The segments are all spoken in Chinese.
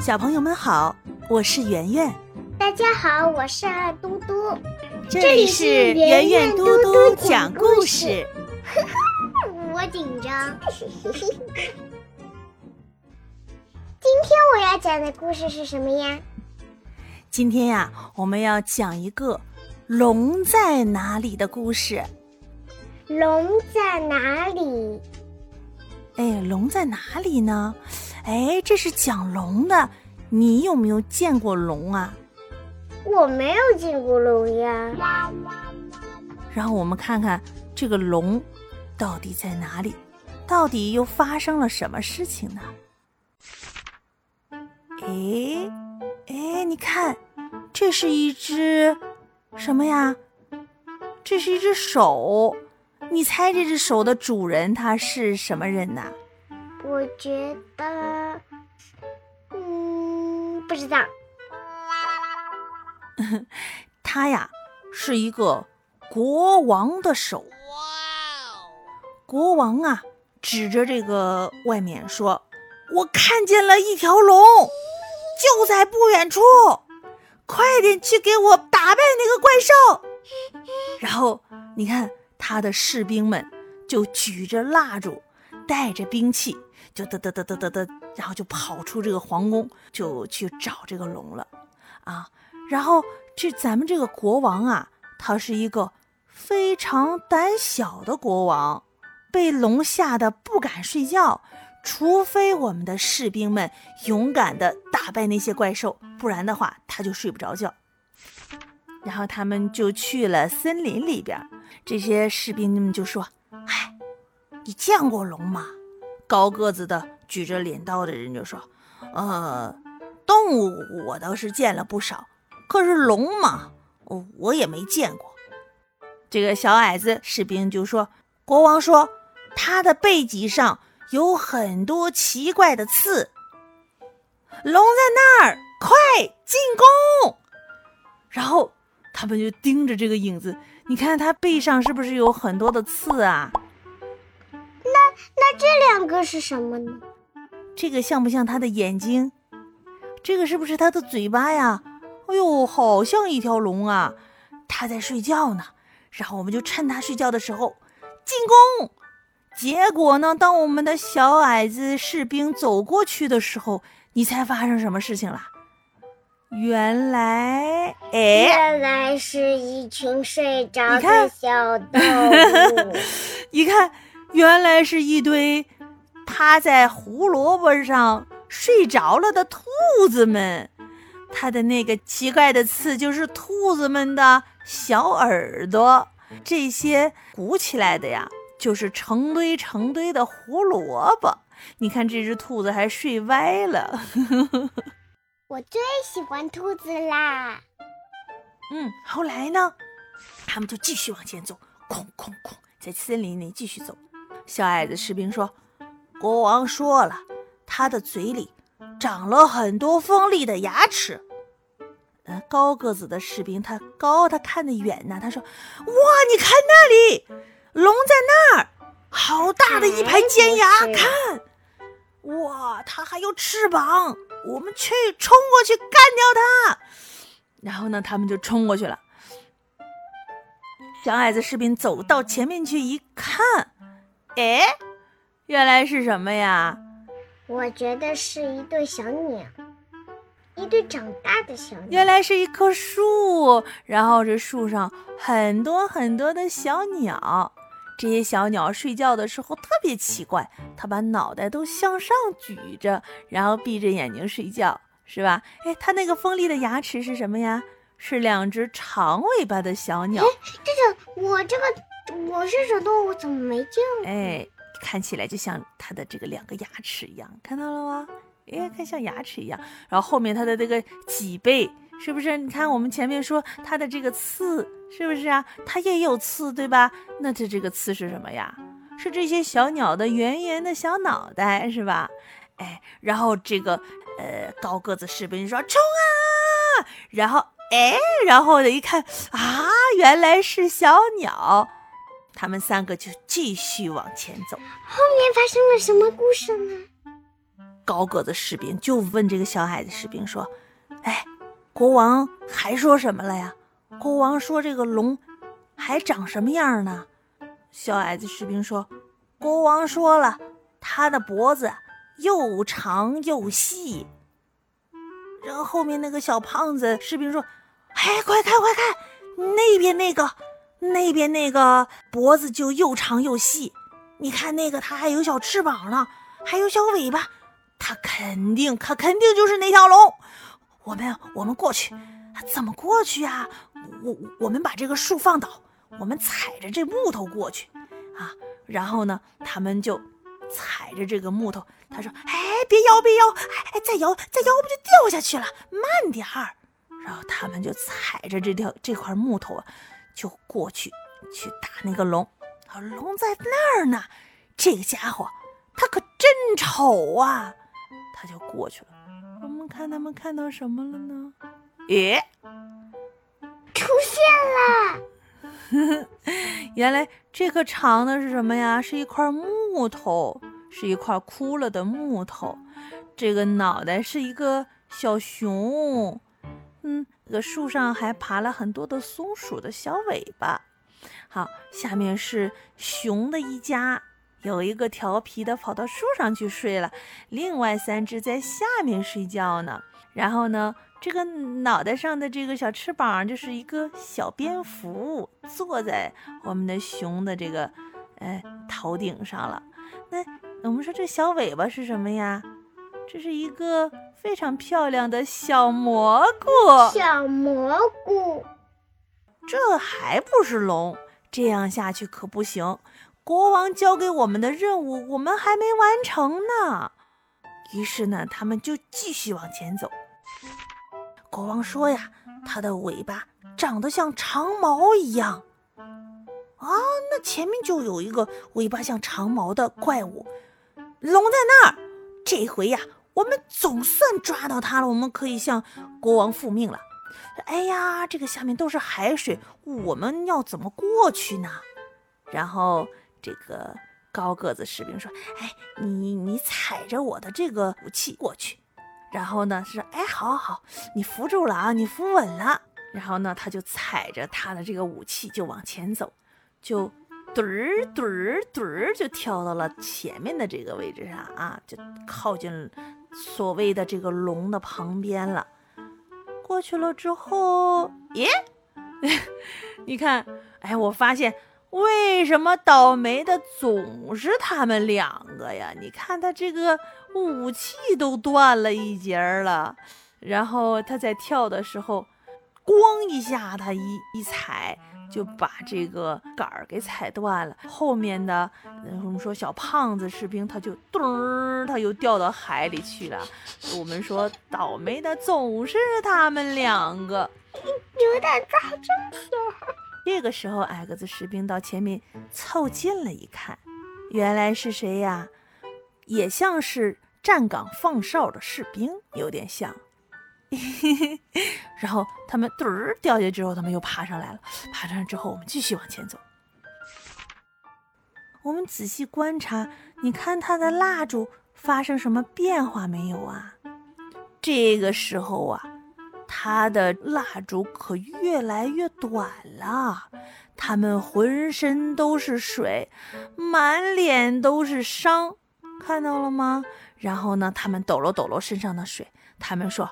小朋友们好，我是圆圆。大家好，我是二嘟嘟。这里是圆圆嘟嘟讲故事。我紧张。今天我要讲的故事是什么呀？今天呀，我们要讲一个龙在哪里的故事。龙在哪里？哎，龙在哪里呢？哎，这是讲龙的。你有没有见过龙啊？我没有见过龙呀。然后我们看看这个龙到底在哪里，到底又发生了什么事情呢？哎哎，你看，这是一只什么呀？这是一只手。你猜这只手的主人他是什么人呢？我觉得，嗯，不知道。他呀，是一个国王的手。国王啊，指着这个外面说：“我看见了一条龙，就在不远处，快点去给我打败那个怪兽。”然后你看。他的士兵们就举着蜡烛，带着兵器，就嘚嘚嘚嘚嘚嘚，然后就跑出这个皇宫，就去找这个龙了，啊！然后这咱们这个国王啊，他是一个非常胆小的国王，被龙吓得不敢睡觉，除非我们的士兵们勇敢的打败那些怪兽，不然的话他就睡不着觉。然后他们就去了森林里边。这些士兵们就说：“哎，你见过龙吗？”高个子的举着镰刀的人就说：“呃，动物我倒是见了不少，可是龙嘛，我也没见过。”这个小矮子士兵就说：“国王说，他的背脊上有很多奇怪的刺，龙在那儿，快进攻！”然后他们就盯着这个影子。你看他背上是不是有很多的刺啊？这两个是什么呢？这个像不像他的眼睛？这个是不是他的嘴巴呀？哎呦，好像一条龙啊！他在睡觉呢。然后我们就趁他睡觉的时候进攻。结果呢，当我们的小矮子士兵走过去的时候，你猜发生什么事情了？原来，哎，原来是一群睡着的小动物。你看，原来是一堆趴在胡萝卜上睡着了的兔子们。它的那个奇怪的刺，就是兔子们的小耳朵。这些鼓起来的呀，就是成堆成堆的胡萝卜。你看，这只兔子还睡歪了。我最喜欢兔子啦。嗯，后来呢？他们就继续往前走，哐哐哐，在森林里继续走。小矮子士兵说：“国王说了，他的嘴里长了很多锋利的牙齿。”呃，高个子的士兵他高，他看得远呐。他说：“哇，你看那里，龙在那儿，好大的一排尖牙，看，哇，它还有翅膀。”我们去冲过去干掉它，然后呢，他们就冲过去了。小矮子士兵走到前面去一看，哎，原来是什么呀？我觉得是一对小鸟，一对长大的小鸟。原来是一棵树，然后这树上很多很多的小鸟。这些小鸟睡觉的时候特别奇怪，它把脑袋都向上举着，然后闭着眼睛睡觉，是吧？哎，它那个锋利的牙齿是什么呀？是两只长尾巴的小鸟。哎，这个我这个我是小动物，怎么没见过？哎，看起来就像它的这个两个牙齿一样，看到了吗？哎，看像牙齿一样。然后后面它的这个脊背。是不是？你看我们前面说它的这个刺，是不是啊？它也有刺，对吧？那它这个刺是什么呀？是这些小鸟的圆圆的小脑袋，是吧？哎，然后这个呃高个子士兵说冲啊，然后哎，然后一看啊，原来是小鸟，他们三个就继续往前走。后面发生了什么故事呢？高个子士兵就问这个小矮子士兵说：“哎，国王还说什么了呀？国王说这个龙还长什么样呢？”小矮子士兵说：“国王说了，他的脖子又长又细。”然后后面那个小胖子士兵说：“哎，快看快看，那边那个，那边那个脖子就又长又细。你看那个，它还有小翅膀呢，还有小尾巴，它肯定，它肯定就是那条龙。我们，我们过去，怎么过去呀？我，我们把这个树放倒，我们踩着这木头过去啊。然后呢，他们就踩着这个木头。”他说：“哎，别摇，别摇！哎，再摇，再摇，不就掉下去了？慢点儿。”然后他们就踩着这条这块木头啊，就过去去打那个龙。啊，龙在那儿呢，这个家伙他可真丑啊！他就过去了。我们看他们看到什么了呢？咦，出现了！原来这个长的是什么呀？是一块木头。是一块枯了的木头，这个脑袋是一个小熊，嗯，这个树上还爬了很多的松鼠的小尾巴。好，下面是熊的一家，有一个调皮的跑到树上去睡了，另外三只在下面睡觉呢。然后呢，这个脑袋上的这个小翅膀就是一个小蝙蝠，坐在我们的熊的这个呃头顶上了。那。我们说这小尾巴是什么呀？这是一个非常漂亮的小蘑菇。小蘑菇，这还不是龙？这样下去可不行。国王交给我们的任务，我们还没完成呢。于是呢，他们就继续往前走。国王说呀，它的尾巴长得像长矛一样。啊，那前面就有一个尾巴像长矛的怪物。龙在那儿，这回呀，我们总算抓到它了。我们可以向国王复命了。哎呀，这个下面都是海水，我们要怎么过去呢？然后这个高个子士兵说：“哎，你你踩着我的这个武器过去。”然后呢是：“哎，好好好，你扶住了啊，你扶稳了。”然后呢，他就踩着他的这个武器就往前走，就。墩儿墩儿墩儿就跳到了前面的这个位置上啊，就靠近所谓的这个龙的旁边了。过去了之后，耶，你看，哎，我发现为什么倒霉的总是他们两个呀？你看他这个武器都断了一截儿了，然后他在跳的时候，咣一下，他一一踩。就把这个杆儿给踩断了，后面的我们说小胖子士兵他就咚儿，他又掉到海里去了。我们说倒霉的总是他们两个，有点抓真是。这个时候，矮个子士兵到前面凑近了一看，原来是谁呀？也像是站岗放哨的士兵，有点像。然后他们墩儿掉下去之后，他们又爬上来了。爬上来之后，我们继续往前走。我们仔细观察，你看他的蜡烛发生什么变化没有啊？这个时候啊，他的蜡烛可越来越短了。他们浑身都是水，满脸都是伤，看到了吗？然后呢，他们抖了抖了身上的水，他们说。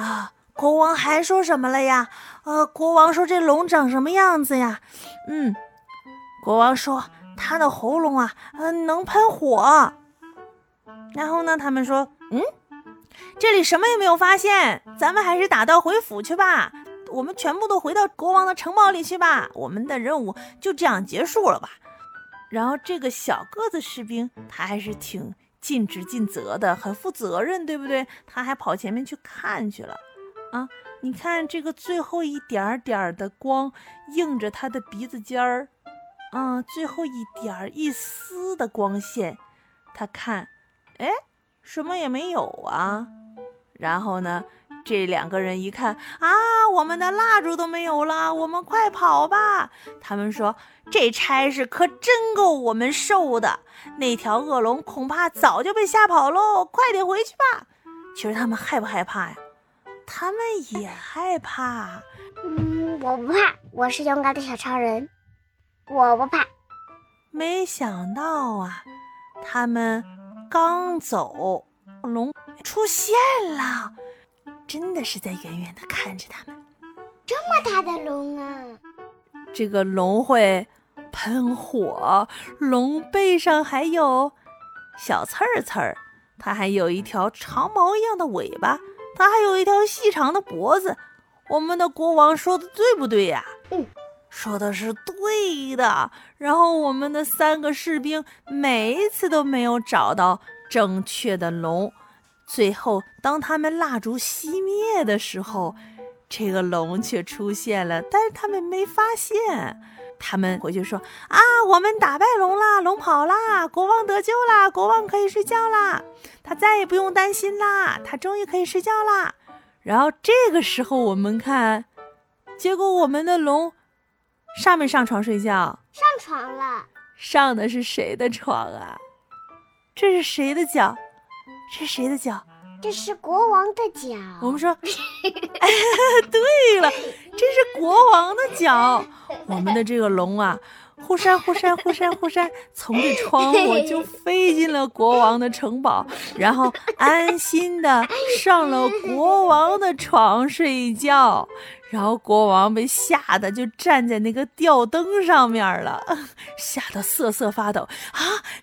啊，国王还说什么了呀？呃，国王说这龙长什么样子呀？嗯，国王说他的喉咙啊，嗯，能喷火。然后呢，他们说，嗯，这里什么也没有发现，咱们还是打道回府去吧。我们全部都回到国王的城堡里去吧。我们的任务就这样结束了吧。然后这个小个子士兵，他还是挺。尽职尽责的，很负责任，对不对？他还跑前面去看去了，啊！你看这个最后一点点的光映着他的鼻子尖儿，啊，最后一点一丝的光线，他看，哎，什么也没有啊。然后呢，这两个人一看，啊，我们的蜡烛都没有了，我们快跑吧！他们说这差事可真够我们受的。那条恶龙恐怕早就被吓跑喽，快点回去吧。其实他们害不害怕呀？他们也害怕。嗯，我不怕，我是勇敢的小超人，我不怕。没想到啊，他们刚走，龙出现了，真的是在远远的看着他们。这么大的龙啊！这个龙会喷火，龙背上还有小刺儿刺儿，它还有一条长毛一样的尾巴，它还有一条细长的脖子。我们的国王说的对不对呀？嗯。说的是对的，然后我们的三个士兵每一次都没有找到正确的龙，最后当他们蜡烛熄灭的时候，这个龙却出现了，但是他们没发现。他们回去说：“啊，我们打败龙啦，龙跑啦，国王得救啦，国王可以睡觉啦，他再也不用担心啦，他终于可以睡觉啦。”然后这个时候我们看，结果我们的龙。上没上床睡觉？上床了。上的是谁的床啊？这是谁的脚？这是谁的脚？这是国王的脚。我们说，对了，这是国王的脚。我们的这个龙啊，忽闪忽闪忽闪忽闪，从这窗户就飞进了国王的城堡，然后安心的上了国王的床睡觉。然后国王被吓得就站在那个吊灯上面了，吓得瑟瑟发抖啊！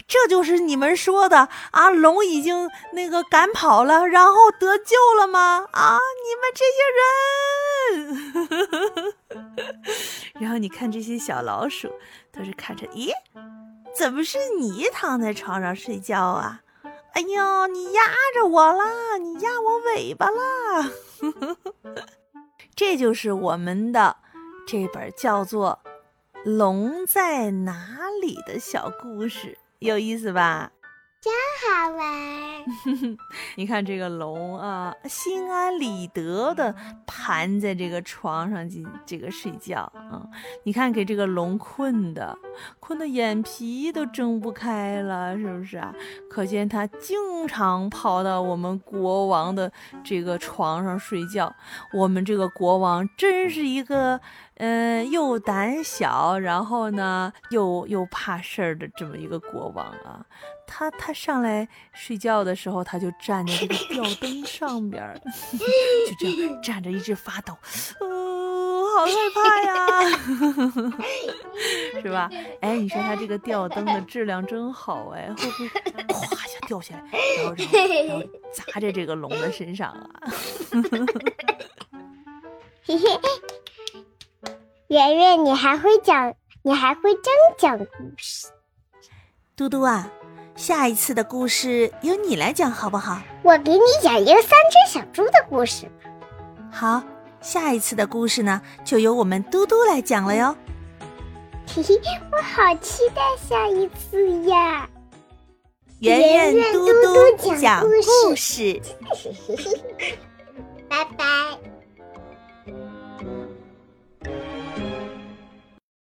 这就是你们说的啊，龙已经那个赶跑了，然后得救了吗？啊，你们这些人！然后你看这些小老鼠，都是看着，咦，怎么是你躺在床上睡觉啊？哎呦，你压着我啦，你压我尾巴啦！这就是我们的这本叫做《龙在哪里》的小故事，有意思吧？真好玩！你看这个龙啊，心安理得的盘在这个床上进这个睡觉啊。你看给这个龙困的，困的眼皮都睁不开了，是不是啊？可见它经常跑到我们国王的这个床上睡觉。我们这个国王真是一个，嗯，又胆小，然后呢，又又怕事儿的这么一个国王啊。他他上来睡觉的时候，他就站在这个吊灯上边，就这样站着一直发抖，嗯，好害怕呀，是吧？哎，你说他这个吊灯的质量真好，哎，会不会咵一下掉下来，然后然后然后砸在这个龙的身上啊？嘿嘿，圆圆，你还会讲，你还会真讲故事，嘟嘟啊。下一次的故事由你来讲好不好？我给你讲一个三只小猪的故事。好，下一次的故事呢，就由我们嘟嘟来讲了哟。嘿嘿，我好期待下一次呀！圆圆嘟嘟讲故事，拜拜。